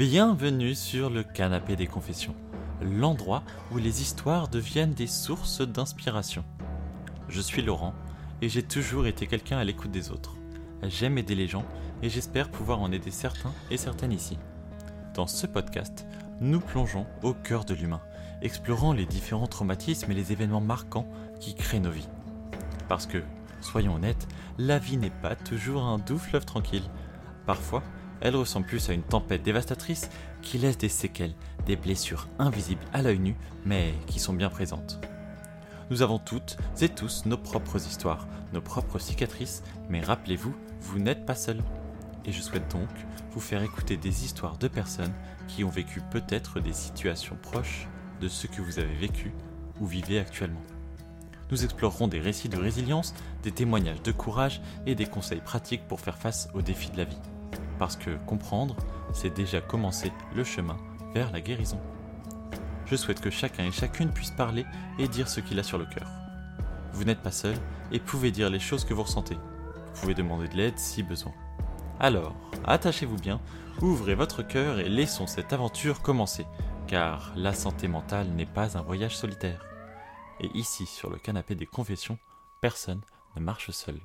Bienvenue sur le canapé des confessions, l'endroit où les histoires deviennent des sources d'inspiration. Je suis Laurent et j'ai toujours été quelqu'un à l'écoute des autres. J'aime aider les gens et j'espère pouvoir en aider certains et certaines ici. Dans ce podcast, nous plongeons au cœur de l'humain, explorant les différents traumatismes et les événements marquants qui créent nos vies. Parce que, soyons honnêtes, la vie n'est pas toujours un doux fleuve tranquille. Parfois, elle ressemble plus à une tempête dévastatrice qui laisse des séquelles, des blessures invisibles à l'œil nu, mais qui sont bien présentes. Nous avons toutes et tous nos propres histoires, nos propres cicatrices, mais rappelez-vous, vous, n'êtes pas seul. Et je souhaite donc vous faire écouter des histoires de personnes qui ont vécu peut-être des situations proches de ce que vous avez vécu ou vivez actuellement. Nous explorerons des récits de résilience, des témoignages de courage et des conseils pratiques pour faire face aux défis de la vie parce que comprendre, c'est déjà commencer le chemin vers la guérison. Je souhaite que chacun et chacune puisse parler et dire ce qu'il a sur le cœur. Vous n'êtes pas seul et pouvez dire les choses que vous ressentez. Vous pouvez demander de l'aide si besoin. Alors, attachez-vous bien, ouvrez votre cœur et laissons cette aventure commencer, car la santé mentale n'est pas un voyage solitaire. Et ici, sur le canapé des confessions, personne ne marche seul.